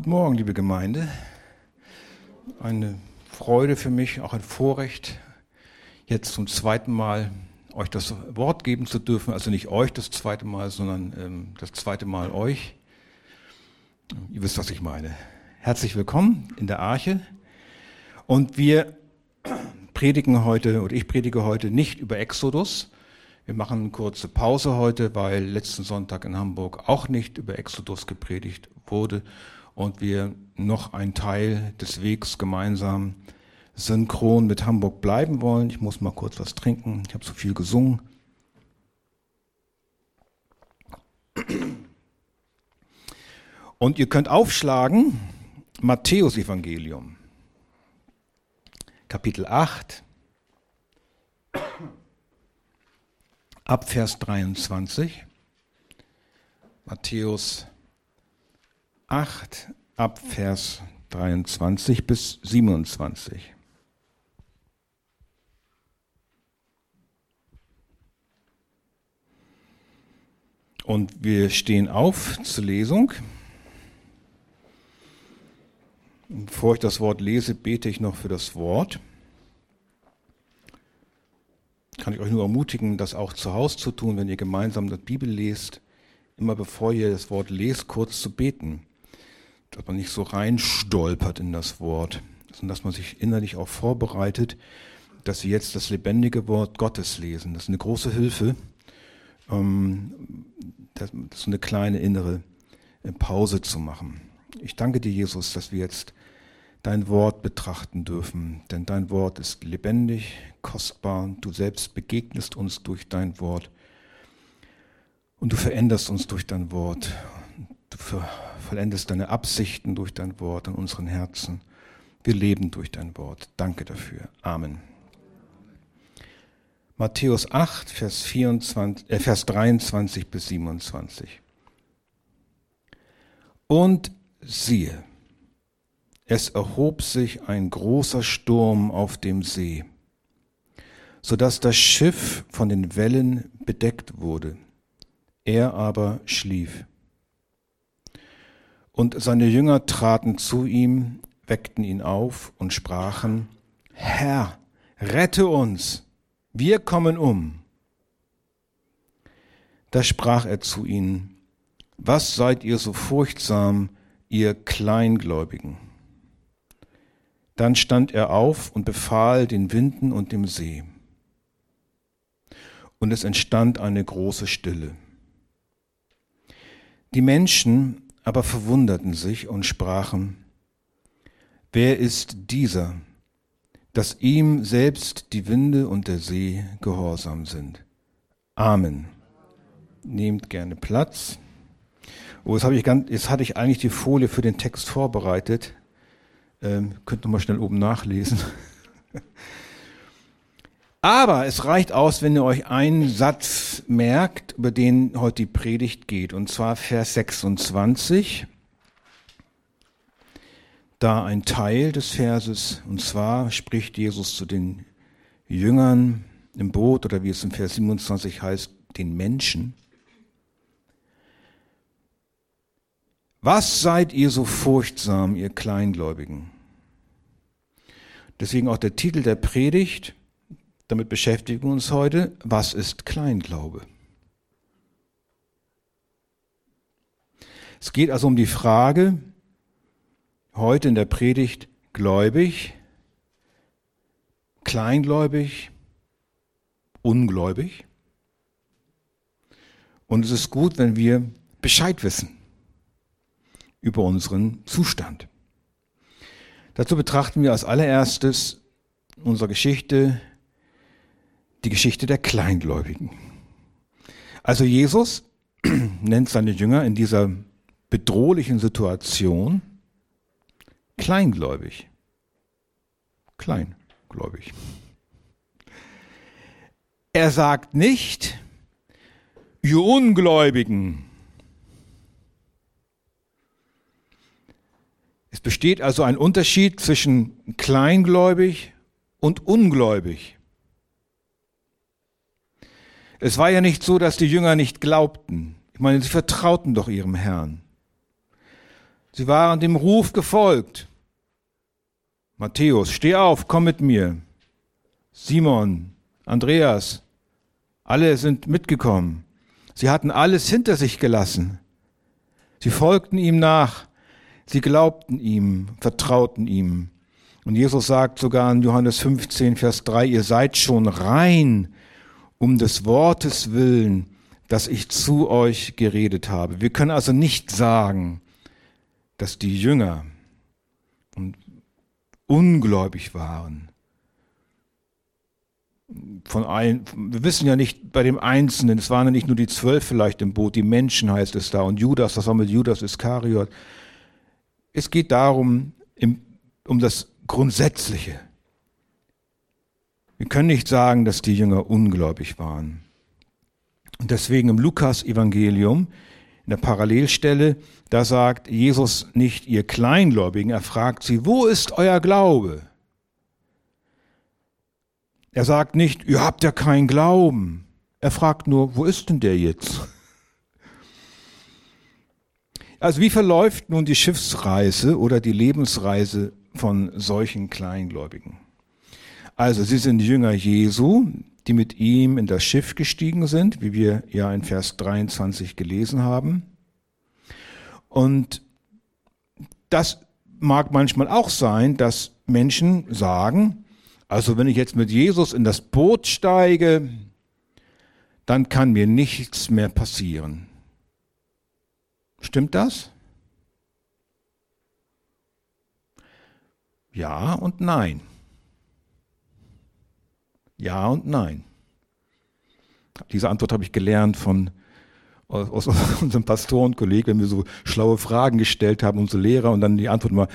Guten Morgen, liebe Gemeinde. Eine Freude für mich, auch ein Vorrecht, jetzt zum zweiten Mal euch das Wort geben zu dürfen. Also nicht euch das zweite Mal, sondern ähm, das zweite Mal euch. Ihr wisst, was ich meine. Herzlich willkommen in der Arche. Und wir predigen heute, oder ich predige heute nicht über Exodus. Wir machen eine kurze Pause heute, weil letzten Sonntag in Hamburg auch nicht über Exodus gepredigt wurde und wir noch einen Teil des Wegs gemeinsam synchron mit Hamburg bleiben wollen. Ich muss mal kurz was trinken. Ich habe so viel gesungen. Und ihr könnt aufschlagen Matthäus Evangelium, Kapitel 8, ab Vers 23. Matthäus 8 ab Vers 23 bis 27. Und wir stehen auf zur Lesung. Bevor ich das Wort lese, bete ich noch für das Wort. Kann ich euch nur ermutigen, das auch zu Hause zu tun, wenn ihr gemeinsam die Bibel lest, immer bevor ihr das Wort lest, kurz zu beten dass man nicht so reinstolpert in das Wort, sondern dass man sich innerlich auch vorbereitet, dass sie jetzt das lebendige Wort Gottes lesen. Das ist eine große Hilfe. Ähm, das ist eine kleine innere äh, Pause zu machen. Ich danke dir, Jesus, dass wir jetzt dein Wort betrachten dürfen, denn dein Wort ist lebendig, kostbar. Du selbst begegnest uns durch dein Wort und du veränderst uns durch dein Wort. Du vollendest deine Absichten durch dein Wort in unseren Herzen. Wir leben durch dein Wort. Danke dafür. Amen. Matthäus 8, Vers, 24, äh, Vers 23 bis 27. Und siehe, es erhob sich ein großer Sturm auf dem See, so dass das Schiff von den Wellen bedeckt wurde. Er aber schlief. Und seine Jünger traten zu ihm, weckten ihn auf und sprachen, Herr, rette uns, wir kommen um. Da sprach er zu ihnen, was seid ihr so furchtsam, ihr Kleingläubigen? Dann stand er auf und befahl den Winden und dem See. Und es entstand eine große Stille. Die Menschen aber verwunderten sich und sprachen, wer ist dieser, dass ihm selbst die Winde und der See gehorsam sind? Amen. Nehmt gerne Platz. Oh, jetzt, ich ganz, jetzt hatte ich eigentlich die Folie für den Text vorbereitet. Ähm, könnt ihr mal schnell oben nachlesen. Aber es reicht aus, wenn ihr euch einen Satz merkt, über den heute die Predigt geht, und zwar Vers 26. Da ein Teil des Verses, und zwar spricht Jesus zu den Jüngern im Boot, oder wie es im Vers 27 heißt, den Menschen. Was seid ihr so furchtsam, ihr Kleingläubigen? Deswegen auch der Titel der Predigt, damit beschäftigen wir uns heute, was ist Kleinglaube? Es geht also um die Frage, heute in der Predigt, gläubig, kleingläubig, ungläubig. Und es ist gut, wenn wir Bescheid wissen über unseren Zustand. Dazu betrachten wir als allererstes unsere Geschichte die Geschichte der Kleingläubigen. Also Jesus nennt seine Jünger in dieser bedrohlichen Situation kleingläubig. Kleingläubig. Er sagt nicht, ihr Ungläubigen. Es besteht also ein Unterschied zwischen kleingläubig und ungläubig. Es war ja nicht so, dass die Jünger nicht glaubten. Ich meine, sie vertrauten doch ihrem Herrn. Sie waren dem Ruf gefolgt. Matthäus, steh auf, komm mit mir. Simon, Andreas, alle sind mitgekommen. Sie hatten alles hinter sich gelassen. Sie folgten ihm nach. Sie glaubten ihm, vertrauten ihm. Und Jesus sagt sogar in Johannes 15, Vers 3, ihr seid schon rein um des Wortes willen, das ich zu euch geredet habe. Wir können also nicht sagen, dass die Jünger ungläubig waren. Von allen, wir wissen ja nicht bei dem Einzelnen, es waren ja nicht nur die zwölf vielleicht im Boot, die Menschen heißt es da und Judas, das war mit Judas Iskariot. Es geht darum, im, um das Grundsätzliche. Wir können nicht sagen, dass die Jünger ungläubig waren. Und deswegen im Lukas-Evangelium, in der Parallelstelle, da sagt Jesus nicht, ihr Kleingläubigen, er fragt sie, wo ist euer Glaube? Er sagt nicht, ihr habt ja keinen Glauben. Er fragt nur, wo ist denn der jetzt? Also wie verläuft nun die Schiffsreise oder die Lebensreise von solchen Kleingläubigen. Also sie sind Jünger Jesu, die mit ihm in das Schiff gestiegen sind, wie wir ja in Vers 23 gelesen haben. Und das mag manchmal auch sein, dass Menschen sagen, also wenn ich jetzt mit Jesus in das Boot steige, dann kann mir nichts mehr passieren. Stimmt das? Ja und nein. Ja und nein. Diese Antwort habe ich gelernt von aus unserem Pastorenkollegen, wenn wir so schlaue Fragen gestellt haben, unsere Lehrer, und dann die Antwort war,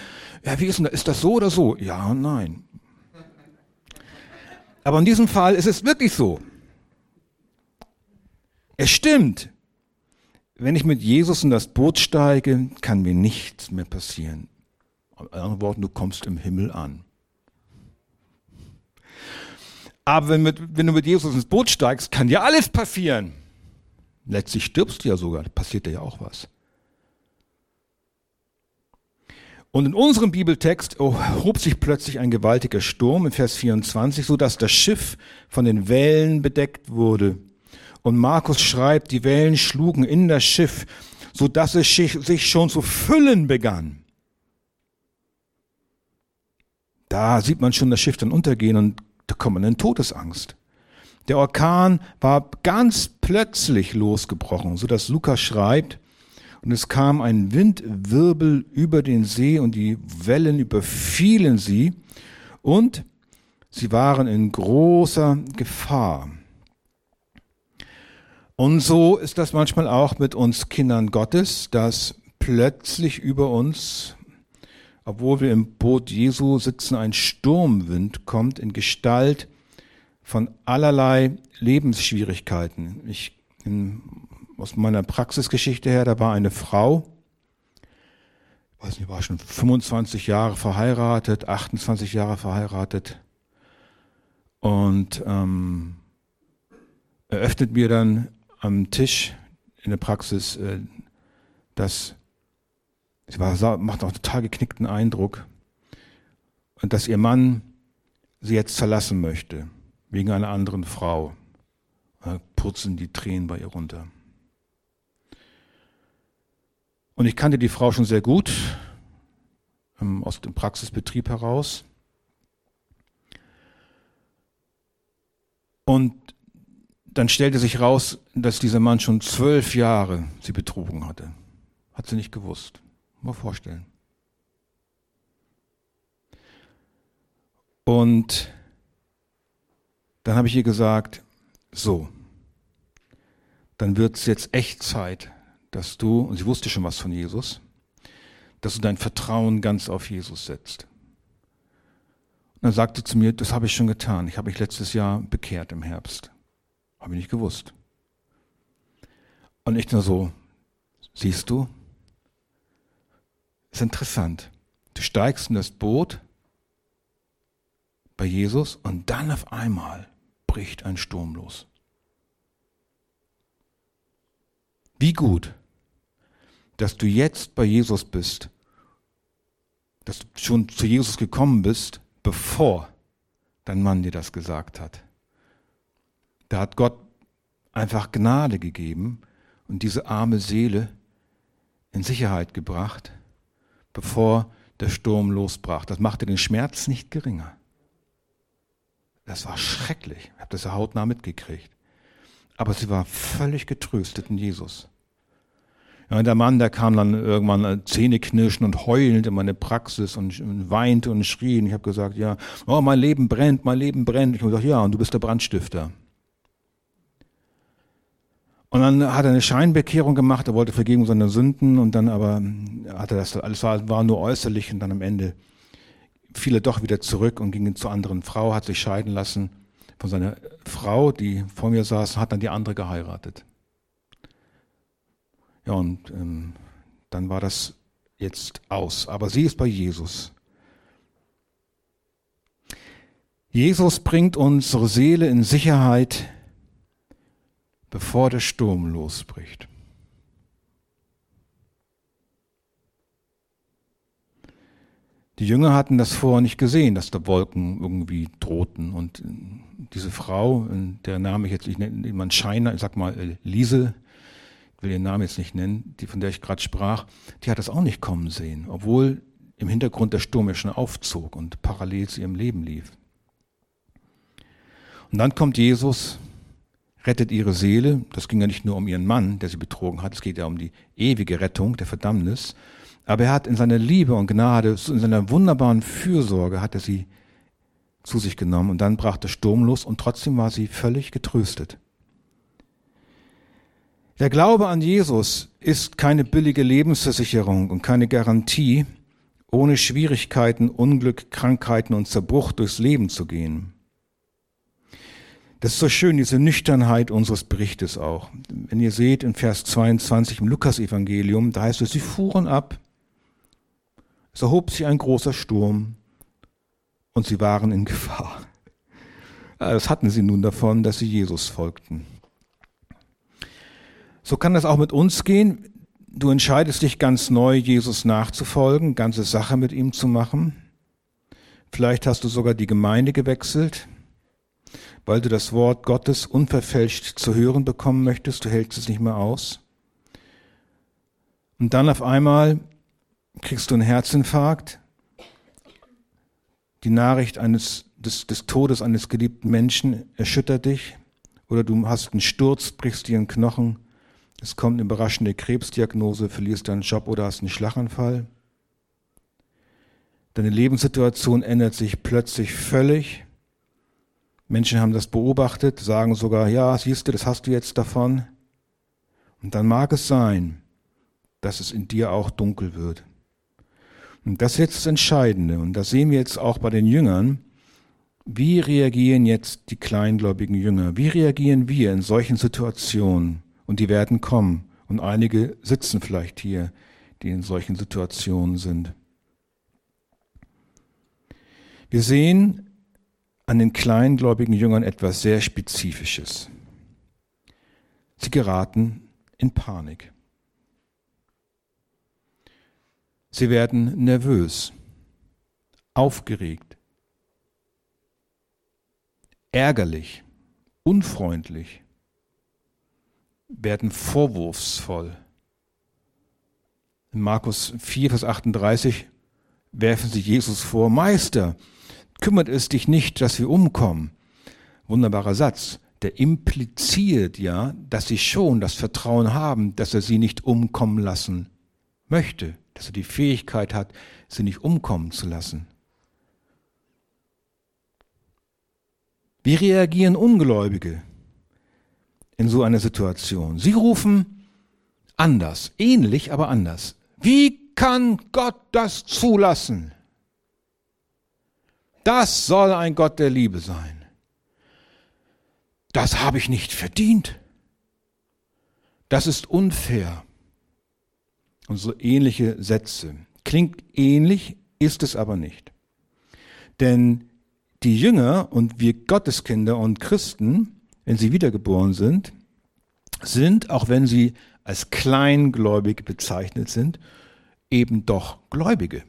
ja, wie ist denn das? Ist das so oder so? Ja und nein. Aber in diesem Fall ist es wirklich so. Es stimmt. Wenn ich mit Jesus in das Boot steige, kann mir nichts mehr passieren. In anderen Worten, du kommst im Himmel an. Aber wenn, mit, wenn, du mit Jesus ins Boot steigst, kann dir alles passieren. Letztlich stirbst du ja sogar, passiert dir ja auch was. Und in unserem Bibeltext hob sich plötzlich ein gewaltiger Sturm in Vers 24, so dass das Schiff von den Wellen bedeckt wurde. Und Markus schreibt, die Wellen schlugen in das Schiff, so dass es sich schon zu füllen begann. Da sieht man schon das Schiff dann untergehen und in Todesangst. Der Orkan war ganz plötzlich losgebrochen, so dass Lukas schreibt, und es kam ein Windwirbel über den See und die Wellen überfielen sie und sie waren in großer Gefahr. Und so ist das manchmal auch mit uns Kindern Gottes, dass plötzlich über uns, obwohl wir im Boot Jesu sitzen, ein Sturmwind kommt in Gestalt von allerlei Lebensschwierigkeiten. Ich, in, aus meiner Praxisgeschichte her, da war eine Frau, ich weiß nicht, war schon 25 Jahre verheiratet, 28 Jahre verheiratet und ähm, eröffnet mir dann am Tisch in der Praxis, äh, dass sie war, macht auch total geknickten Eindruck und dass ihr Mann sie jetzt verlassen möchte wegen einer anderen Frau. Da purzeln die Tränen bei ihr runter. Und ich kannte die Frau schon sehr gut ähm, aus dem Praxisbetrieb heraus. Und dann stellte sich raus, dass dieser Mann schon zwölf Jahre sie betrogen hatte. Hat sie nicht gewusst. Mal vorstellen. Und dann habe ich ihr gesagt, so, dann wird es jetzt echt Zeit, dass du, und sie wusste schon was von Jesus, dass du dein Vertrauen ganz auf Jesus setzt. Und dann sagte zu mir, das habe ich schon getan. Ich habe mich letztes Jahr bekehrt im Herbst. Habe ich nicht gewusst. Und ich nur so, siehst du, ist interessant. Du steigst in das Boot bei Jesus und dann auf einmal bricht ein Sturm los. Wie gut, dass du jetzt bei Jesus bist schon zu Jesus gekommen bist, bevor dein Mann dir das gesagt hat. Da hat Gott einfach Gnade gegeben und diese arme Seele in Sicherheit gebracht, bevor der Sturm losbrach. Das machte den Schmerz nicht geringer. Das war schrecklich. Ich habe das ja hautnah mitgekriegt. Aber sie war völlig getröstet in Jesus. Ja, der Mann, der kam dann irgendwann äh, zähneknirschend und heulend in meine Praxis und, und weinte und schrie. Und ich habe gesagt, ja, oh, mein Leben brennt, mein Leben brennt. Ich habe gesagt, ja, und du bist der Brandstifter. Und dann hat er eine Scheinbekehrung gemacht, er wollte Vergebung seiner Sünden und dann aber hat er das, alles war, war nur äußerlich und dann am Ende fiel er doch wieder zurück und ging zur anderen Frau, hat sich scheiden lassen von seiner Frau, die vor mir saß, hat dann die andere geheiratet. Ja, und ähm, dann war das jetzt aus. Aber sie ist bei Jesus. Jesus bringt unsere Seele in Sicherheit bevor der Sturm losbricht. Die Jünger hatten das vorher nicht gesehen, dass da Wolken irgendwie drohten. Und diese Frau, der Name ich jetzt nicht nenne, man Scheiner, ich sag mal äh, Liese, ich will ihren Namen jetzt nicht nennen, die von der ich gerade sprach, die hat das auch nicht kommen sehen, obwohl im Hintergrund der Sturm ja schon aufzog und parallel zu ihrem Leben lief. Und dann kommt Jesus rettet ihre Seele. Das ging ja nicht nur um ihren Mann, der sie betrogen hat, es geht ja um die ewige Rettung der Verdammnis. Aber er hat in seiner Liebe und Gnade, in seiner wunderbaren Fürsorge, hat er sie zu sich genommen und dann brach der Sturm los und trotzdem war sie völlig getröstet. Der Glaube an Jesus ist keine billige Lebensversicherung und keine Garantie, ohne Schwierigkeiten, Unglück, Krankheiten und Zerbruch durchs Leben zu gehen. Das ist so schön, diese Nüchternheit unseres Berichtes auch. Wenn ihr seht in Vers 22 im Lukasevangelium, da heißt es, sie fuhren ab, es erhob sich ein großer Sturm und sie waren in Gefahr. Das hatten sie nun davon, dass sie Jesus folgten. So kann das auch mit uns gehen. Du entscheidest dich ganz neu, Jesus nachzufolgen, ganze Sache mit ihm zu machen. Vielleicht hast du sogar die Gemeinde gewechselt weil du das Wort Gottes unverfälscht zu hören bekommen möchtest, du hältst es nicht mehr aus. Und dann auf einmal kriegst du einen Herzinfarkt, die Nachricht eines, des, des Todes eines geliebten Menschen erschüttert dich, oder du hast einen Sturz, brichst dir einen Knochen, es kommt eine überraschende Krebsdiagnose, verlierst deinen Job oder hast einen Schlaganfall. Deine Lebenssituation ändert sich plötzlich völlig. Menschen haben das beobachtet, sagen sogar, ja, siehst du, das hast du jetzt davon. Und dann mag es sein, dass es in dir auch dunkel wird. Und das ist jetzt das Entscheidende. Und das sehen wir jetzt auch bei den Jüngern. Wie reagieren jetzt die kleingläubigen Jünger? Wie reagieren wir in solchen Situationen? Und die werden kommen. Und einige sitzen vielleicht hier, die in solchen Situationen sind. Wir sehen an den kleingläubigen Jüngern etwas sehr Spezifisches. Sie geraten in Panik. Sie werden nervös, aufgeregt, ärgerlich, unfreundlich, werden vorwurfsvoll. In Markus 4, Vers 38 werfen sie Jesus vor, Meister, kümmert es dich nicht, dass wir umkommen. Wunderbarer Satz. Der impliziert ja, dass sie schon das Vertrauen haben, dass er sie nicht umkommen lassen möchte, dass er die Fähigkeit hat, sie nicht umkommen zu lassen. Wie reagieren Ungläubige in so einer Situation? Sie rufen anders, ähnlich, aber anders. Wie kann Gott das zulassen? Das soll ein Gott der Liebe sein. Das habe ich nicht verdient. Das ist unfair. Und so ähnliche Sätze. Klingt ähnlich, ist es aber nicht. Denn die Jünger und wir Gotteskinder und Christen, wenn sie wiedergeboren sind, sind, auch wenn sie als kleingläubig bezeichnet sind, eben doch Gläubige.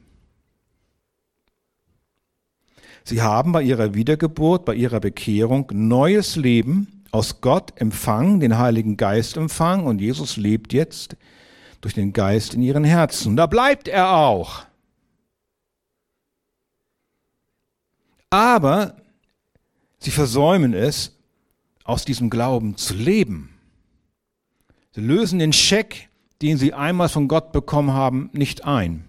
Sie haben bei ihrer Wiedergeburt, bei ihrer Bekehrung neues Leben aus Gott empfangen, den Heiligen Geist empfangen und Jesus lebt jetzt durch den Geist in ihren Herzen. Und da bleibt er auch. Aber sie versäumen es, aus diesem Glauben zu leben. Sie lösen den Scheck, den sie einmal von Gott bekommen haben, nicht ein.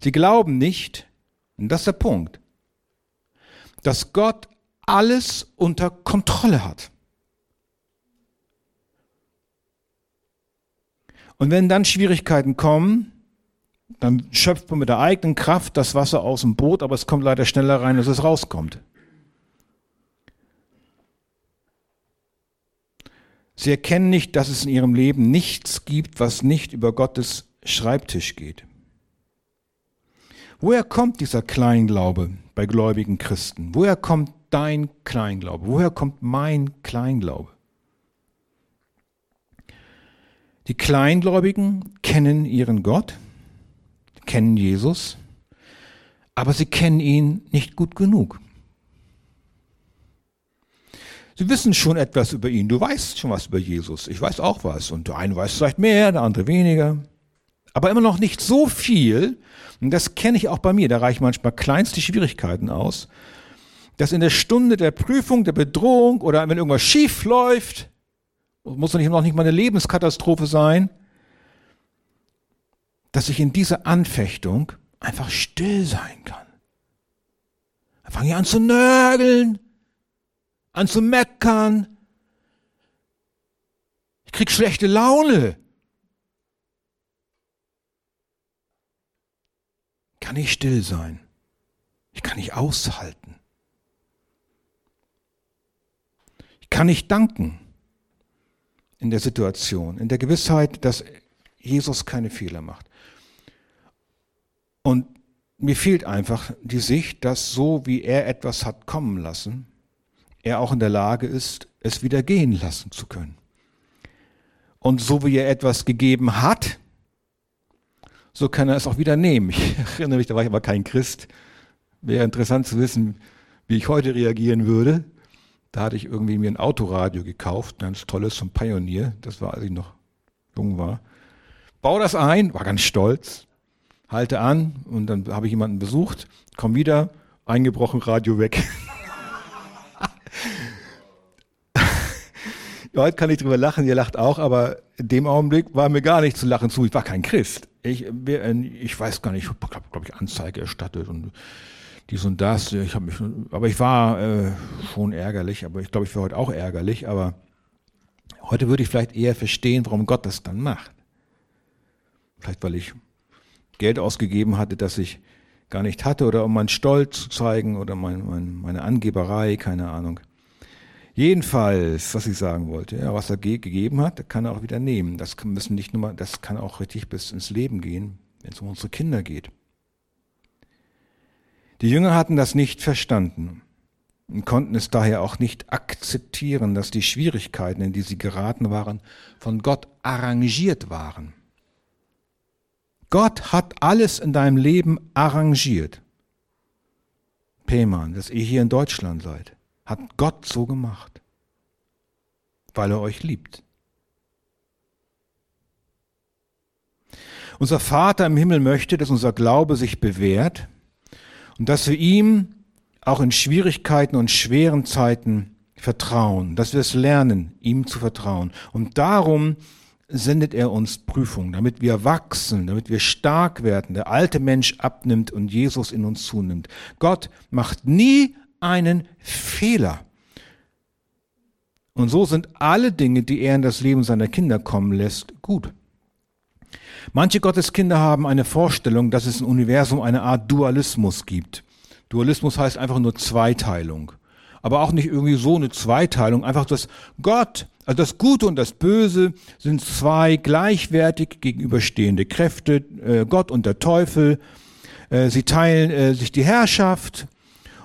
Sie glauben nicht, und das ist der Punkt, dass Gott alles unter Kontrolle hat. Und wenn dann Schwierigkeiten kommen, dann schöpft man mit der eigenen Kraft das Wasser aus dem Boot, aber es kommt leider schneller rein, als es rauskommt. Sie erkennen nicht, dass es in ihrem Leben nichts gibt, was nicht über Gottes Schreibtisch geht. Woher kommt dieser Kleinglaube bei gläubigen Christen? Woher kommt dein Kleinglaube? Woher kommt mein Kleinglaube? Die Kleingläubigen kennen ihren Gott, kennen Jesus, aber sie kennen ihn nicht gut genug. Sie wissen schon etwas über ihn. Du weißt schon was über Jesus. Ich weiß auch was. Und der eine weiß vielleicht mehr, der andere weniger. Aber immer noch nicht so viel. Und das kenne ich auch bei mir. Da reichen manchmal kleinste Schwierigkeiten aus. Dass in der Stunde der Prüfung, der Bedrohung oder wenn irgendwas schief läuft, muss doch noch nicht mal eine Lebenskatastrophe sein, dass ich in dieser Anfechtung einfach still sein kann. Dann fange ich an zu nörgeln an zu meckern. Ich krieg schlechte Laune. Kann ich still sein? Ich kann nicht aushalten. Ich kann nicht danken in der Situation, in der Gewissheit, dass Jesus keine Fehler macht. Und mir fehlt einfach die Sicht, dass so wie er etwas hat kommen lassen, er auch in der Lage ist, es wieder gehen lassen zu können. Und so wie er etwas gegeben hat, so kann er es auch wieder nehmen. Ich erinnere mich, da war ich aber kein Christ. Wäre interessant zu wissen, wie ich heute reagieren würde. Da hatte ich irgendwie mir ein Autoradio gekauft, ein ganz tolles vom Pioneer. Das war, als ich noch jung war. Bau das ein, war ganz stolz, halte an und dann habe ich jemanden besucht, komm wieder, eingebrochen, Radio weg. Heute kann ich drüber lachen, ihr lacht auch, aber in dem Augenblick war mir gar nicht zu lachen zu. Ich war kein Christ. Ich, ich weiß gar nicht, ich habe, glaube ich, Anzeige erstattet und dies und das. Ich habe mich, aber ich war äh, schon ärgerlich, aber ich glaube, ich war heute auch ärgerlich, aber heute würde ich vielleicht eher verstehen, warum Gott das dann macht. Vielleicht, weil ich Geld ausgegeben hatte, das ich gar nicht hatte, oder um meinen Stolz zu zeigen oder mein, mein, meine Angeberei, keine Ahnung. Jedenfalls, was ich sagen wollte, ja, was er ge gegeben hat, kann er auch wieder nehmen. Das kann, müssen nicht nur mal, das kann auch richtig bis ins Leben gehen, wenn es um unsere Kinder geht. Die Jünger hatten das nicht verstanden und konnten es daher auch nicht akzeptieren, dass die Schwierigkeiten, in die sie geraten waren, von Gott arrangiert waren. Gott hat alles in deinem Leben arrangiert. Pehmann, dass ihr hier in Deutschland seid hat Gott so gemacht, weil er euch liebt. Unser Vater im Himmel möchte, dass unser Glaube sich bewährt und dass wir ihm auch in Schwierigkeiten und schweren Zeiten vertrauen, dass wir es lernen, ihm zu vertrauen. Und darum sendet er uns Prüfungen, damit wir wachsen, damit wir stark werden, der alte Mensch abnimmt und Jesus in uns zunimmt. Gott macht nie einen Fehler. Und so sind alle Dinge, die er in das Leben seiner Kinder kommen lässt, gut. Manche Gotteskinder haben eine Vorstellung, dass es im Universum eine Art Dualismus gibt. Dualismus heißt einfach nur Zweiteilung. Aber auch nicht irgendwie so eine Zweiteilung, einfach das Gott, also das Gute und das Böse sind zwei gleichwertig gegenüberstehende Kräfte, äh, Gott und der Teufel. Äh, sie teilen äh, sich die Herrschaft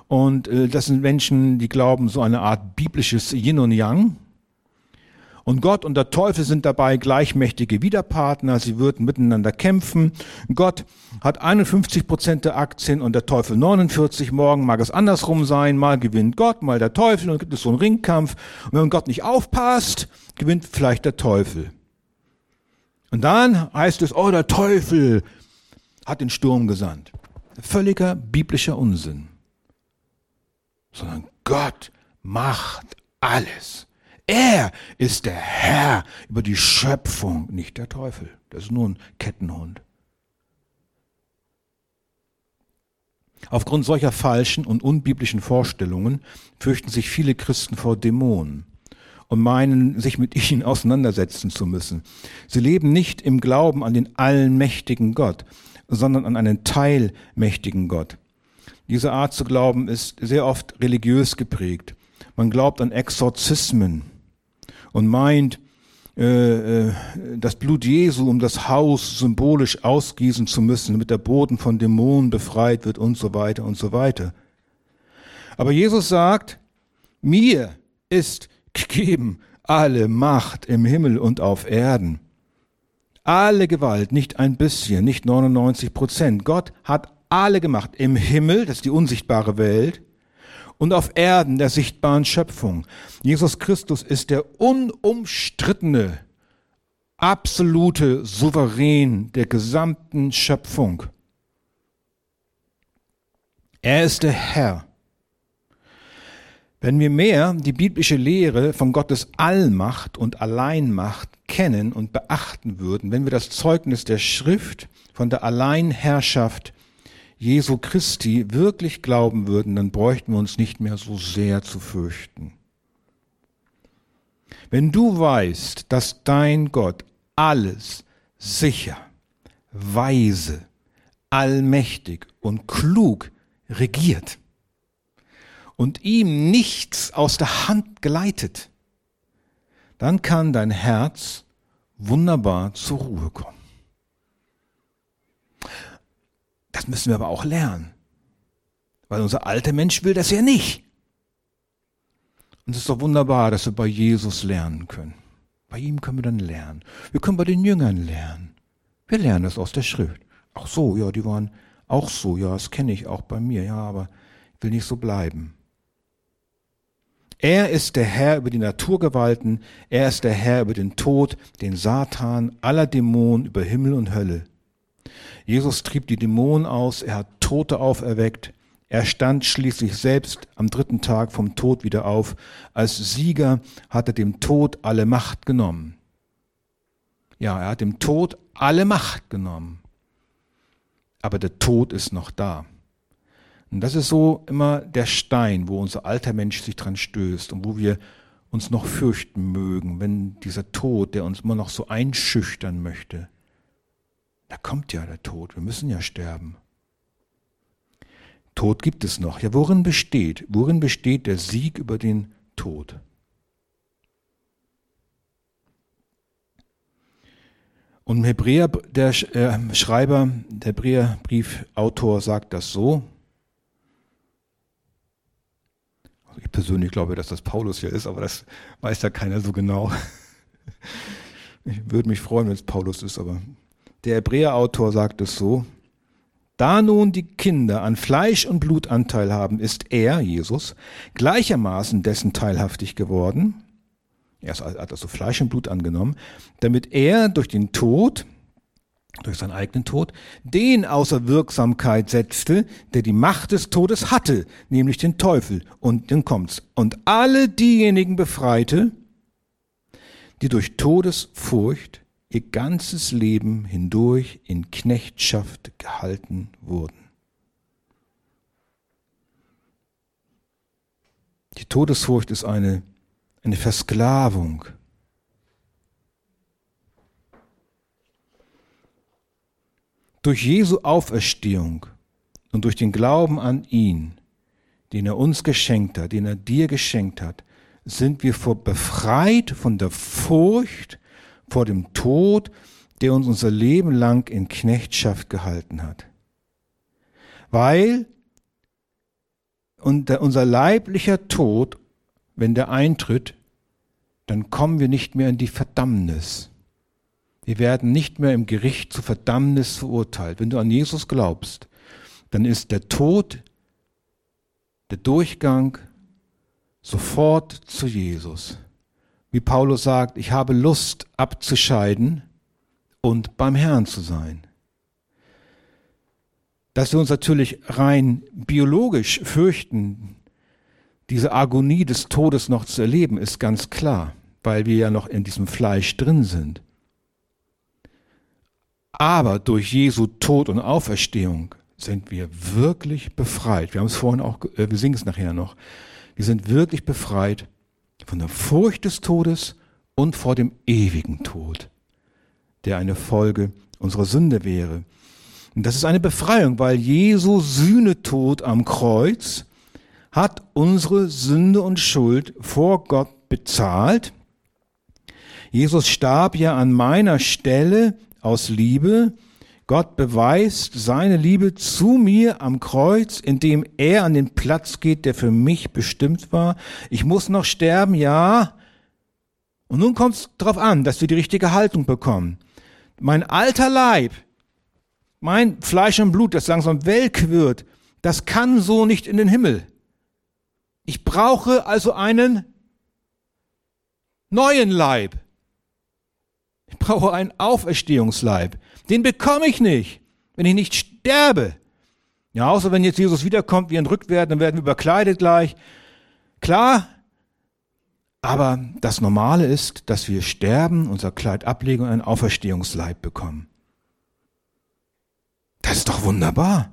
und äh, das sind Menschen, die glauben so eine Art biblisches Yin und Yang. Und Gott und der Teufel sind dabei gleichmächtige Widerpartner. Sie würden miteinander kämpfen. Gott hat 51 Prozent der Aktien und der Teufel 49. Morgen mag es andersrum sein. Mal gewinnt Gott, mal der Teufel. Und dann gibt es so einen Ringkampf. Und wenn Gott nicht aufpasst, gewinnt vielleicht der Teufel. Und dann heißt es, oh, der Teufel hat den Sturm gesandt. Völliger biblischer Unsinn. Sondern Gott macht alles. Er ist der Herr über die Schöpfung, nicht der Teufel. Das ist nur ein Kettenhund. Aufgrund solcher falschen und unbiblischen Vorstellungen fürchten sich viele Christen vor Dämonen und meinen, sich mit ihnen auseinandersetzen zu müssen. Sie leben nicht im Glauben an den allmächtigen Gott, sondern an einen teilmächtigen Gott. Diese Art zu glauben ist sehr oft religiös geprägt. Man glaubt an Exorzismen und meint, äh, äh, das Blut Jesu um das Haus symbolisch ausgießen zu müssen, damit der Boden von Dämonen befreit wird und so weiter und so weiter. Aber Jesus sagt, mir ist gegeben alle Macht im Himmel und auf Erden. Alle Gewalt, nicht ein bisschen, nicht 99 Prozent. Gott hat alle gemacht. Im Himmel, das ist die unsichtbare Welt, und auf Erden, der sichtbaren Schöpfung. Jesus Christus ist der unumstrittene, absolute Souverän der gesamten Schöpfung. Er ist der Herr. Wenn wir mehr die biblische Lehre von Gottes Allmacht und Alleinmacht kennen und beachten würden, wenn wir das Zeugnis der Schrift von der Alleinherrschaft Jesu Christi wirklich glauben würden, dann bräuchten wir uns nicht mehr so sehr zu fürchten. Wenn du weißt, dass dein Gott alles sicher, weise, allmächtig und klug regiert, und ihm nichts aus der Hand geleitet, dann kann dein Herz wunderbar zur Ruhe kommen. Das müssen wir aber auch lernen, weil unser alter Mensch will das ja nicht. Und es ist doch wunderbar, dass wir bei Jesus lernen können. Bei ihm können wir dann lernen. Wir können bei den Jüngern lernen. Wir lernen das aus der Schrift. Ach so, ja, die waren auch so, ja, das kenne ich auch bei mir, ja, aber ich will nicht so bleiben. Er ist der Herr über die Naturgewalten, er ist der Herr über den Tod, den Satan, aller Dämonen, über Himmel und Hölle. Jesus trieb die Dämonen aus, er hat Tote auferweckt, er stand schließlich selbst am dritten Tag vom Tod wieder auf. Als Sieger hat er dem Tod alle Macht genommen. Ja, er hat dem Tod alle Macht genommen. Aber der Tod ist noch da. Und das ist so immer der Stein, wo unser alter Mensch sich dran stößt und wo wir uns noch fürchten mögen, wenn dieser Tod, der uns immer noch so einschüchtern möchte, da kommt ja der Tod, wir müssen ja sterben. Tod gibt es noch. Ja, worin besteht? Worin besteht der Sieg über den Tod? Und im Hebräer, der äh, Schreiber, der Hebräerbriefautor sagt das so, Ich persönlich glaube, dass das Paulus hier ist, aber das weiß ja keiner so genau. Ich würde mich freuen, wenn es Paulus ist, aber der Hebräerautor sagt es so. Da nun die Kinder an Fleisch und Blut Anteil haben, ist er, Jesus, gleichermaßen dessen teilhaftig geworden. Er hat also Fleisch und Blut angenommen, damit er durch den Tod, durch seinen eigenen Tod, den außer Wirksamkeit setzte, der die Macht des Todes hatte, nämlich den Teufel, und den kommt's, und alle diejenigen befreite, die durch Todesfurcht ihr ganzes Leben hindurch in Knechtschaft gehalten wurden. Die Todesfurcht ist eine, eine Versklavung Durch Jesu Auferstehung und durch den Glauben an ihn, den er uns geschenkt hat, den er dir geschenkt hat, sind wir vor, befreit von der Furcht vor dem Tod, der uns unser Leben lang in Knechtschaft gehalten hat. Weil unser leiblicher Tod, wenn der eintritt, dann kommen wir nicht mehr in die Verdammnis. Wir werden nicht mehr im Gericht zu Verdammnis verurteilt. Wenn du an Jesus glaubst, dann ist der Tod, der Durchgang sofort zu Jesus. Wie Paulus sagt, ich habe Lust abzuscheiden und beim Herrn zu sein. Dass wir uns natürlich rein biologisch fürchten, diese Agonie des Todes noch zu erleben, ist ganz klar, weil wir ja noch in diesem Fleisch drin sind. Aber durch Jesu Tod und Auferstehung sind wir wirklich befreit. Wir haben es vorhin auch, äh, wir singen es nachher noch. Wir sind wirklich befreit von der Furcht des Todes und vor dem ewigen Tod, der eine Folge unserer Sünde wäre. Und das ist eine Befreiung, weil Jesu Sühnetod am Kreuz hat unsere Sünde und Schuld vor Gott bezahlt. Jesus starb ja an meiner Stelle aus Liebe. Gott beweist seine Liebe zu mir am Kreuz, indem er an den Platz geht, der für mich bestimmt war. Ich muss noch sterben, ja. Und nun kommt es darauf an, dass wir die richtige Haltung bekommen. Mein alter Leib, mein Fleisch und Blut, das langsam welk wird, das kann so nicht in den Himmel. Ich brauche also einen neuen Leib. Ich brauche einen Auferstehungsleib. Den bekomme ich nicht, wenn ich nicht sterbe. Ja, außer wenn jetzt Jesus wiederkommt, wir entrückt werden, dann werden wir überkleidet gleich. Klar, aber das Normale ist, dass wir sterben, unser Kleid ablegen und einen Auferstehungsleib bekommen. Das ist doch wunderbar.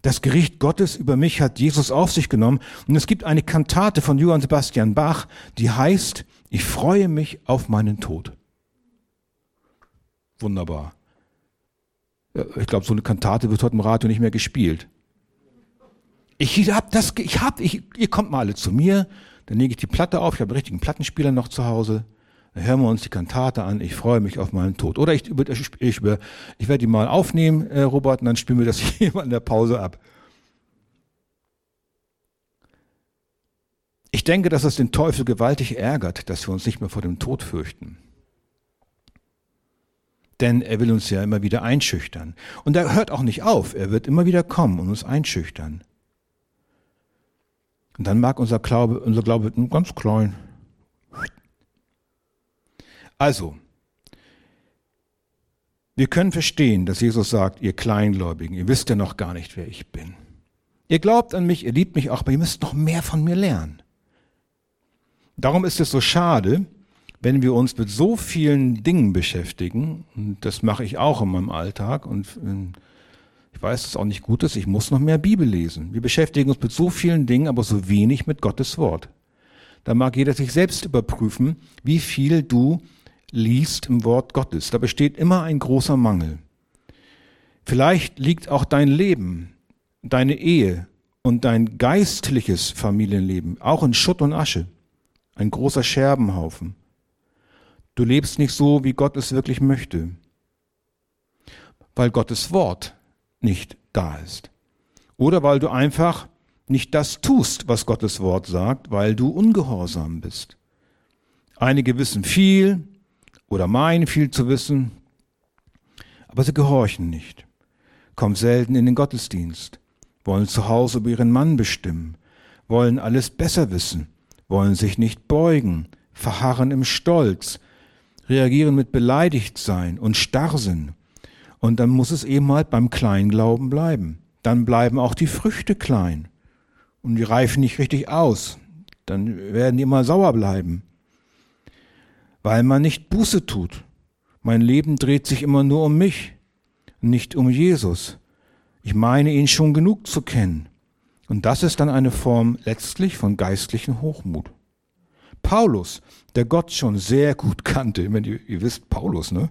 Das Gericht Gottes über mich hat Jesus auf sich genommen. Und es gibt eine Kantate von Johann Sebastian Bach, die heißt, ich freue mich auf meinen Tod. Wunderbar. Ich glaube, so eine Kantate wird heute im Radio nicht mehr gespielt. Ich hab das, ich hab, ich, ihr kommt mal alle zu mir, dann lege ich die Platte auf, ich habe einen richtigen Plattenspieler noch zu Hause, dann hören wir uns die Kantate an, ich freue mich auf meinen Tod. Oder ich, ich, ich, ich werde die mal aufnehmen, äh, Robert, und dann spielen wir das hier mal in der Pause ab. Ich denke, dass es den Teufel gewaltig ärgert, dass wir uns nicht mehr vor dem Tod fürchten. Denn er will uns ja immer wieder einschüchtern. Und er hört auch nicht auf. Er wird immer wieder kommen und uns einschüchtern. Und dann mag unser Glaube, unser Glaube ganz klein also, wir können verstehen, dass Jesus sagt, ihr Kleingläubigen, ihr wisst ja noch gar nicht, wer ich bin. Ihr glaubt an mich, ihr liebt mich auch, aber ihr müsst noch mehr von mir lernen. Darum ist es so schade, wenn wir uns mit so vielen Dingen beschäftigen, und das mache ich auch in meinem Alltag, und äh, ich weiß, dass es auch nicht gut ist, ich muss noch mehr Bibel lesen. Wir beschäftigen uns mit so vielen Dingen, aber so wenig mit Gottes Wort. Da mag jeder sich selbst überprüfen, wie viel du liest im Wort Gottes. Da besteht immer ein großer Mangel. Vielleicht liegt auch dein Leben, deine Ehe und dein geistliches Familienleben auch in Schutt und Asche. Ein großer Scherbenhaufen. Du lebst nicht so, wie Gott es wirklich möchte, weil Gottes Wort nicht da ist. Oder weil du einfach nicht das tust, was Gottes Wort sagt, weil du ungehorsam bist. Einige wissen viel, oder meinen viel zu wissen, aber sie gehorchen nicht, kommen selten in den Gottesdienst, wollen zu Hause über ihren Mann bestimmen, wollen alles besser wissen, wollen sich nicht beugen, verharren im Stolz, reagieren mit Beleidigtsein und Starrsinn. Und dann muss es eben halt beim Kleinglauben bleiben. Dann bleiben auch die Früchte klein. Und die reifen nicht richtig aus. Dann werden die immer sauer bleiben weil man nicht Buße tut. Mein Leben dreht sich immer nur um mich, nicht um Jesus. Ich meine ihn schon genug zu kennen. Und das ist dann eine Form letztlich von geistlichen Hochmut. Paulus, der Gott schon sehr gut kannte, meine, ihr, ihr wisst Paulus, ne?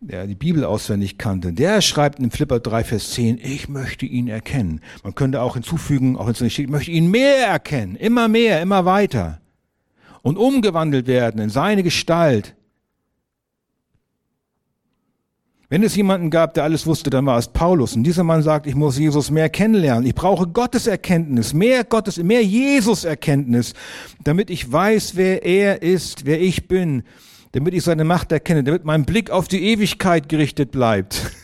der die Bibel auswendig kannte, der schreibt in Flipper 3, Vers 10, ich möchte ihn erkennen. Man könnte auch hinzufügen, auch wenn es nicht steht, ich möchte ihn mehr erkennen, immer mehr, immer weiter und umgewandelt werden in seine Gestalt. Wenn es jemanden gab, der alles wusste, dann war es Paulus. Und dieser Mann sagt, ich muss Jesus mehr kennenlernen. Ich brauche Gottes Erkenntnis, mehr Gottes, mehr Jesus Erkenntnis, damit ich weiß, wer er ist, wer ich bin, damit ich seine Macht erkenne, damit mein Blick auf die Ewigkeit gerichtet bleibt.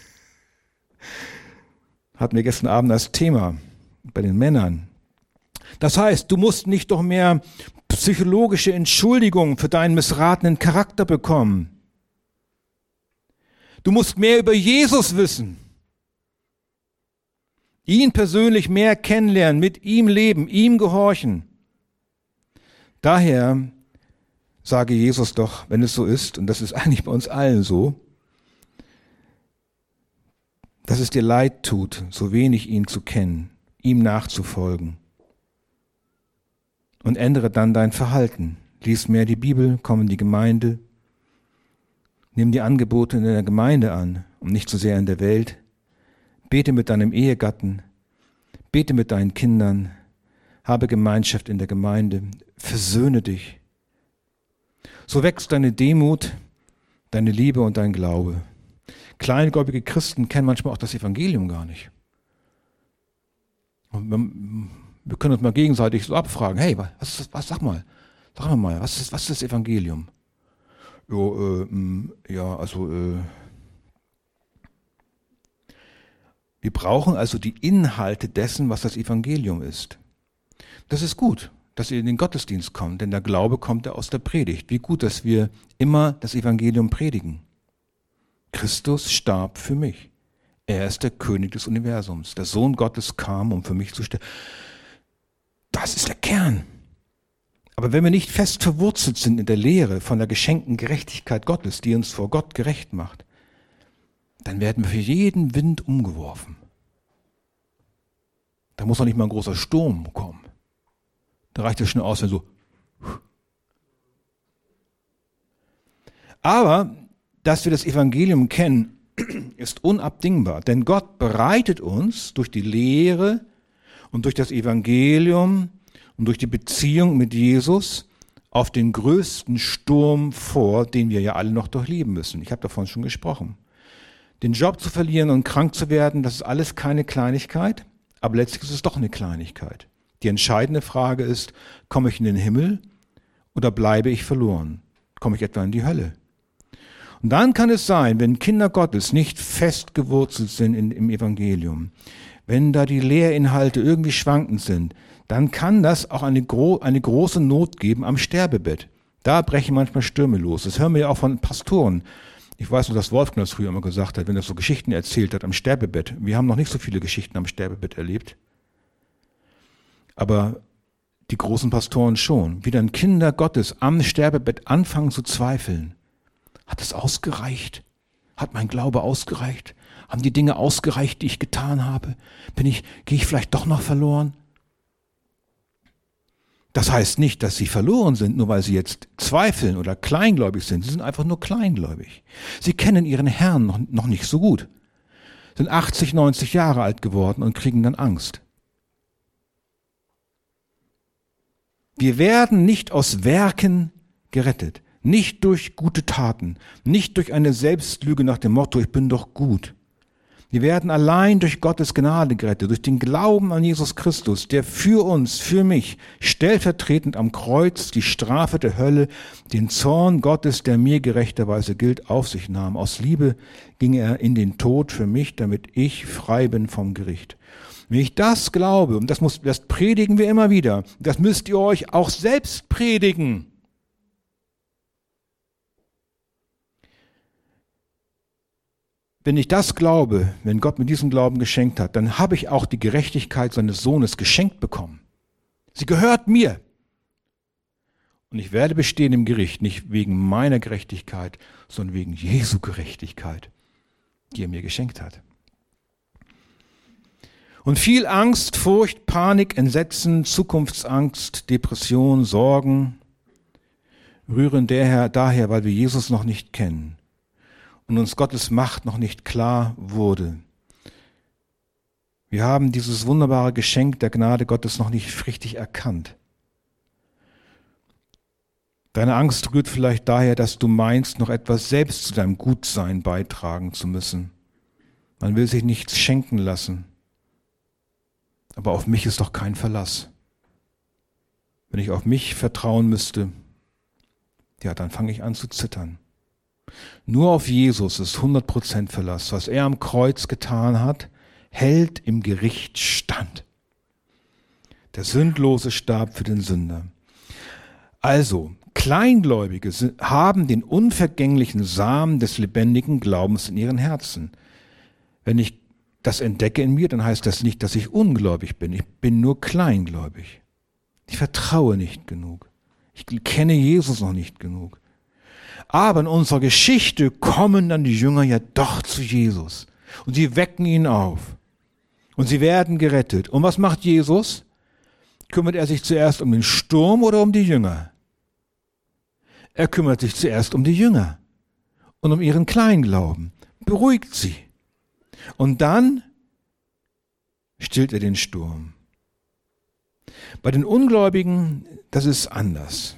Hatten wir gestern Abend als Thema bei den Männern. Das heißt, du musst nicht doch mehr psychologische Entschuldigung für deinen missratenen Charakter bekommen. Du musst mehr über Jesus wissen. Ihn persönlich mehr kennenlernen, mit ihm leben, ihm gehorchen. Daher sage Jesus doch, wenn es so ist, und das ist eigentlich bei uns allen so, dass es dir leid tut, so wenig ihn zu kennen, ihm nachzufolgen. Und ändere dann dein Verhalten. Lies mehr die Bibel, komm in die Gemeinde, Nimm die Angebote in der Gemeinde an und nicht so sehr in der Welt. Bete mit deinem Ehegatten. Bete mit deinen Kindern. Habe Gemeinschaft in der Gemeinde. Versöhne dich. So wächst deine Demut, deine Liebe und dein Glaube. Kleingläubige Christen kennen manchmal auch das Evangelium gar nicht. Und wir können uns mal gegenseitig so abfragen, hey, was, was sag mal, sag mal, was ist, was ist das Evangelium? Jo, äh, mm, ja, also äh, wir brauchen also die Inhalte dessen, was das Evangelium ist. Das ist gut, dass ihr in den Gottesdienst kommt, denn der Glaube kommt ja aus der Predigt. Wie gut, dass wir immer das Evangelium predigen. Christus starb für mich. Er ist der König des Universums. Der Sohn Gottes kam, um für mich zu sterben. Das ist der Kern. Aber wenn wir nicht fest verwurzelt sind in der Lehre von der geschenkten Gerechtigkeit Gottes, die uns vor Gott gerecht macht, dann werden wir für jeden Wind umgeworfen. Da muss doch nicht mal ein großer Sturm kommen. Da reicht es schon aus, wenn so. Aber, dass wir das Evangelium kennen, ist unabdingbar, denn Gott bereitet uns durch die Lehre und durch das Evangelium und durch die Beziehung mit Jesus auf den größten Sturm vor, den wir ja alle noch durchleben müssen. Ich habe davon schon gesprochen. Den Job zu verlieren und krank zu werden, das ist alles keine Kleinigkeit, aber letztlich ist es doch eine Kleinigkeit. Die entscheidende Frage ist, komme ich in den Himmel oder bleibe ich verloren? Komme ich etwa in die Hölle? Und dann kann es sein, wenn Kinder Gottes nicht fest gewurzelt sind in, im Evangelium, wenn da die Lehrinhalte irgendwie schwankend sind, dann kann das auch eine, gro eine große Not geben am Sterbebett. Da brechen manchmal Stürme los. Das hören wir ja auch von Pastoren. Ich weiß nur, dass Wolfgang das früher immer gesagt hat, wenn er so Geschichten erzählt hat am Sterbebett. Wir haben noch nicht so viele Geschichten am Sterbebett erlebt. Aber die großen Pastoren schon. Wie dann Kinder Gottes am Sterbebett anfangen zu zweifeln. Hat es ausgereicht? Hat mein Glaube ausgereicht? Haben die Dinge ausgereicht, die ich getan habe? Bin ich, gehe ich vielleicht doch noch verloren? Das heißt nicht, dass sie verloren sind, nur weil sie jetzt zweifeln oder kleingläubig sind. Sie sind einfach nur kleingläubig. Sie kennen ihren Herrn noch, noch nicht so gut. Sind 80, 90 Jahre alt geworden und kriegen dann Angst. Wir werden nicht aus Werken gerettet, nicht durch gute Taten, nicht durch eine Selbstlüge nach dem Motto, ich bin doch gut. Wir werden allein durch Gottes Gnade gerettet, durch den Glauben an Jesus Christus, der für uns, für mich, stellvertretend am Kreuz die Strafe der Hölle, den Zorn Gottes, der mir gerechterweise gilt, auf sich nahm. Aus Liebe ging er in den Tod für mich, damit ich frei bin vom Gericht. Wenn ich das glaube, und das, muss, das predigen wir immer wieder, das müsst ihr euch auch selbst predigen. Wenn ich das glaube, wenn Gott mir diesen Glauben geschenkt hat, dann habe ich auch die Gerechtigkeit seines Sohnes geschenkt bekommen. Sie gehört mir. Und ich werde bestehen im Gericht, nicht wegen meiner Gerechtigkeit, sondern wegen Jesu Gerechtigkeit, die er mir geschenkt hat. Und viel Angst, Furcht, Panik, Entsetzen, Zukunftsangst, Depression, Sorgen rühren daher, weil wir Jesus noch nicht kennen und uns Gottes Macht noch nicht klar wurde. Wir haben dieses wunderbare Geschenk der Gnade Gottes noch nicht richtig erkannt. Deine Angst rührt vielleicht daher, dass du meinst, noch etwas selbst zu deinem Gutsein beitragen zu müssen. Man will sich nichts schenken lassen. Aber auf mich ist doch kein Verlass. Wenn ich auf mich vertrauen müsste, ja, dann fange ich an zu zittern. Nur auf Jesus ist 100% Verlass. Was er am Kreuz getan hat, hält im Gericht stand. Der Sündlose starb für den Sünder. Also, Kleingläubige haben den unvergänglichen Samen des lebendigen Glaubens in ihren Herzen. Wenn ich das entdecke in mir, dann heißt das nicht, dass ich ungläubig bin. Ich bin nur kleingläubig. Ich vertraue nicht genug. Ich kenne Jesus noch nicht genug. Aber in unserer Geschichte kommen dann die Jünger ja doch zu Jesus. Und sie wecken ihn auf. Und sie werden gerettet. Und was macht Jesus? Kümmert er sich zuerst um den Sturm oder um die Jünger? Er kümmert sich zuerst um die Jünger und um ihren Kleinglauben, beruhigt sie. Und dann stillt er den Sturm. Bei den Ungläubigen, das ist anders.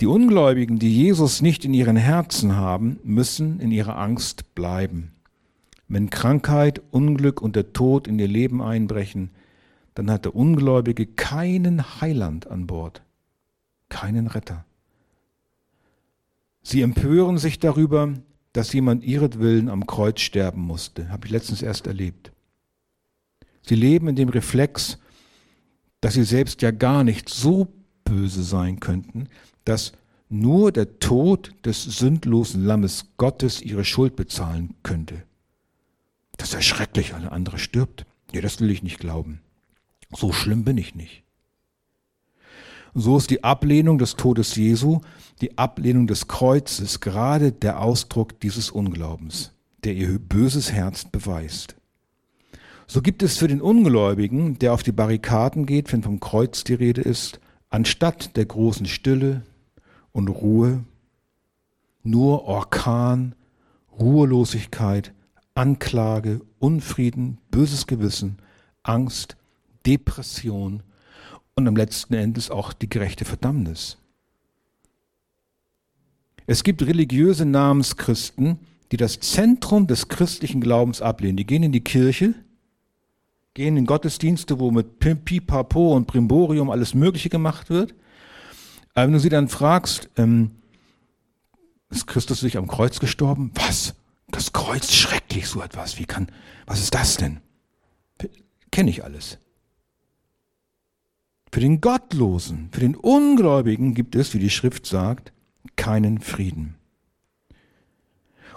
Die Ungläubigen, die Jesus nicht in ihren Herzen haben, müssen in ihrer Angst bleiben. Wenn Krankheit, Unglück und der Tod in ihr Leben einbrechen, dann hat der Ungläubige keinen Heiland an Bord, keinen Retter. Sie empören sich darüber, dass jemand ihretwillen am Kreuz sterben musste. Habe ich letztens erst erlebt. Sie leben in dem Reflex, dass sie selbst ja gar nicht so böse sein könnten, dass nur der Tod des sündlosen Lammes Gottes ihre Schuld bezahlen könnte. Das ist ja schrecklich, weil der andere stirbt. Ja, das will ich nicht glauben. So schlimm bin ich nicht. so ist die Ablehnung des Todes Jesu, die Ablehnung des Kreuzes gerade der Ausdruck dieses Unglaubens, der ihr böses Herz beweist. So gibt es für den Ungläubigen, der auf die Barrikaden geht, wenn vom Kreuz die Rede ist, anstatt der großen Stille und Ruhe nur Orkan, Ruhelosigkeit, Anklage, Unfrieden, böses Gewissen, Angst, Depression und am letzten Endes auch die gerechte Verdammnis. Es gibt religiöse Namenschristen, die das Zentrum des christlichen Glaubens ablehnen. Die gehen in die Kirche, gehen in Gottesdienste, wo mit Pipapo und Primborium alles Mögliche gemacht wird. Aber wenn du sie dann fragst, ähm, ist Christus sich am Kreuz gestorben? Was? Das Kreuz schrecklich, so etwas. Wie kann, was ist das denn? Kenne ich alles. Für den Gottlosen, für den Ungläubigen gibt es, wie die Schrift sagt, keinen Frieden.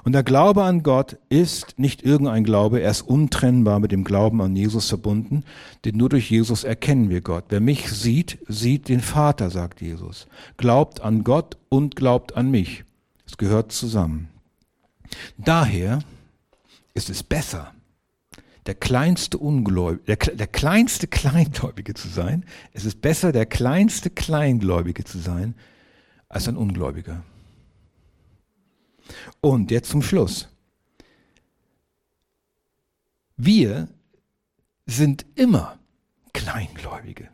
Und der Glaube an Gott ist nicht irgendein Glaube, er ist untrennbar mit dem Glauben an Jesus verbunden, denn nur durch Jesus erkennen wir Gott. Wer mich sieht, sieht den Vater, sagt Jesus. Glaubt an Gott und glaubt an mich. Es gehört zusammen. Daher ist es besser, der kleinste Ungläubige, der, der kleinste Kleingläubige zu sein. Es ist besser, der kleinste Kleingläubige zu sein, als ein Ungläubiger. Und jetzt zum Schluss. Wir sind immer Kleingläubige.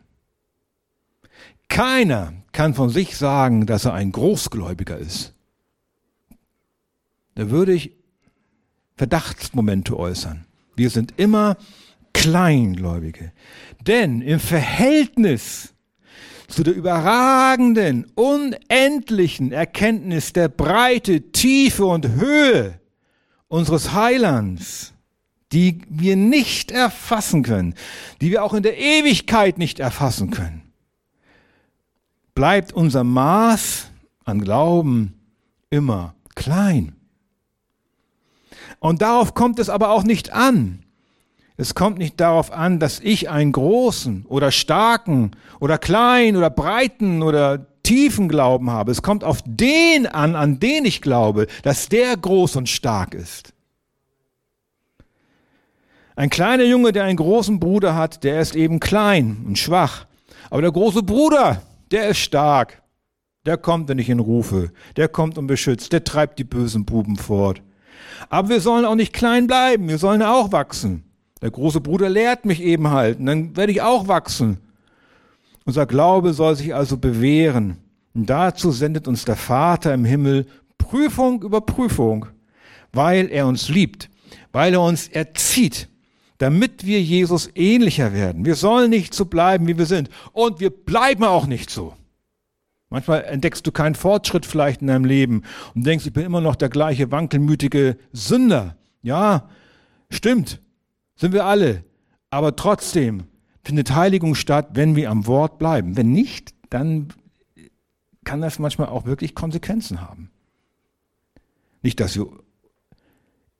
Keiner kann von sich sagen, dass er ein Großgläubiger ist. Da würde ich Verdachtsmomente äußern. Wir sind immer Kleingläubige. Denn im Verhältnis zu der überragenden, unendlichen Erkenntnis der Breite, Tiefe und Höhe unseres Heilands, die wir nicht erfassen können, die wir auch in der Ewigkeit nicht erfassen können, bleibt unser Maß an Glauben immer klein. Und darauf kommt es aber auch nicht an. Es kommt nicht darauf an, dass ich einen großen oder starken oder kleinen oder breiten oder tiefen Glauben habe. Es kommt auf den an, an den ich glaube, dass der groß und stark ist. Ein kleiner Junge, der einen großen Bruder hat, der ist eben klein und schwach. Aber der große Bruder, der ist stark. Der kommt, wenn ich ihn rufe. Der kommt und beschützt. Der treibt die bösen Buben fort. Aber wir sollen auch nicht klein bleiben. Wir sollen auch wachsen. Der große Bruder lehrt mich eben halt. Und dann werde ich auch wachsen. Unser Glaube soll sich also bewähren. Und dazu sendet uns der Vater im Himmel Prüfung über Prüfung, weil er uns liebt, weil er uns erzieht, damit wir Jesus ähnlicher werden. Wir sollen nicht so bleiben, wie wir sind. Und wir bleiben auch nicht so. Manchmal entdeckst du keinen Fortschritt vielleicht in deinem Leben und denkst, ich bin immer noch der gleiche wankelmütige Sünder. Ja, stimmt, sind wir alle. Aber trotzdem findet Heiligung statt, wenn wir am Wort bleiben. Wenn nicht, dann kann das manchmal auch wirklich Konsequenzen haben. Nicht, dass wir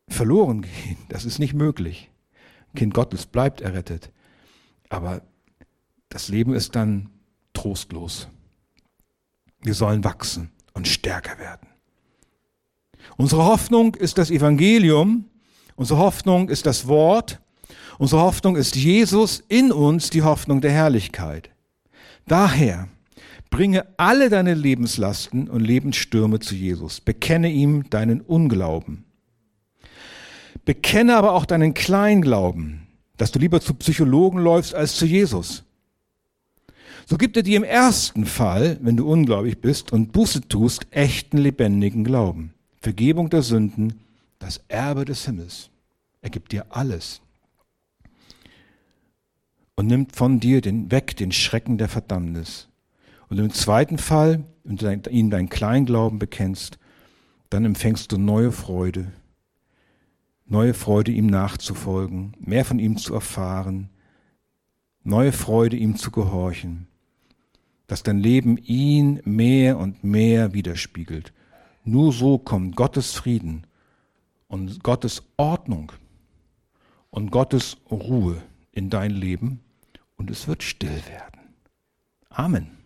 verloren gehen, das ist nicht möglich. Kind Gottes bleibt errettet. Aber das Leben ist dann trostlos. Wir sollen wachsen und stärker werden. Unsere Hoffnung ist das Evangelium, unsere Hoffnung ist das Wort, unsere Hoffnung ist Jesus in uns, die Hoffnung der Herrlichkeit. Daher bringe alle deine Lebenslasten und Lebensstürme zu Jesus. Bekenne ihm deinen Unglauben. Bekenne aber auch deinen Kleinglauben, dass du lieber zu Psychologen läufst als zu Jesus. So gibt er dir im ersten Fall, wenn du ungläubig bist und Buße tust, echten lebendigen Glauben. Vergebung der Sünden, das Erbe des Himmels. Er gibt dir alles. Und nimmt von dir den, weg den Schrecken der Verdammnis. Und im zweiten Fall, wenn du ihm deinen Kleinglauben bekennst, dann empfängst du neue Freude. Neue Freude, ihm nachzufolgen, mehr von ihm zu erfahren, neue Freude, ihm zu gehorchen dass dein Leben ihn mehr und mehr widerspiegelt. Nur so kommt Gottes Frieden und Gottes Ordnung und Gottes Ruhe in dein Leben und es wird still werden. Amen.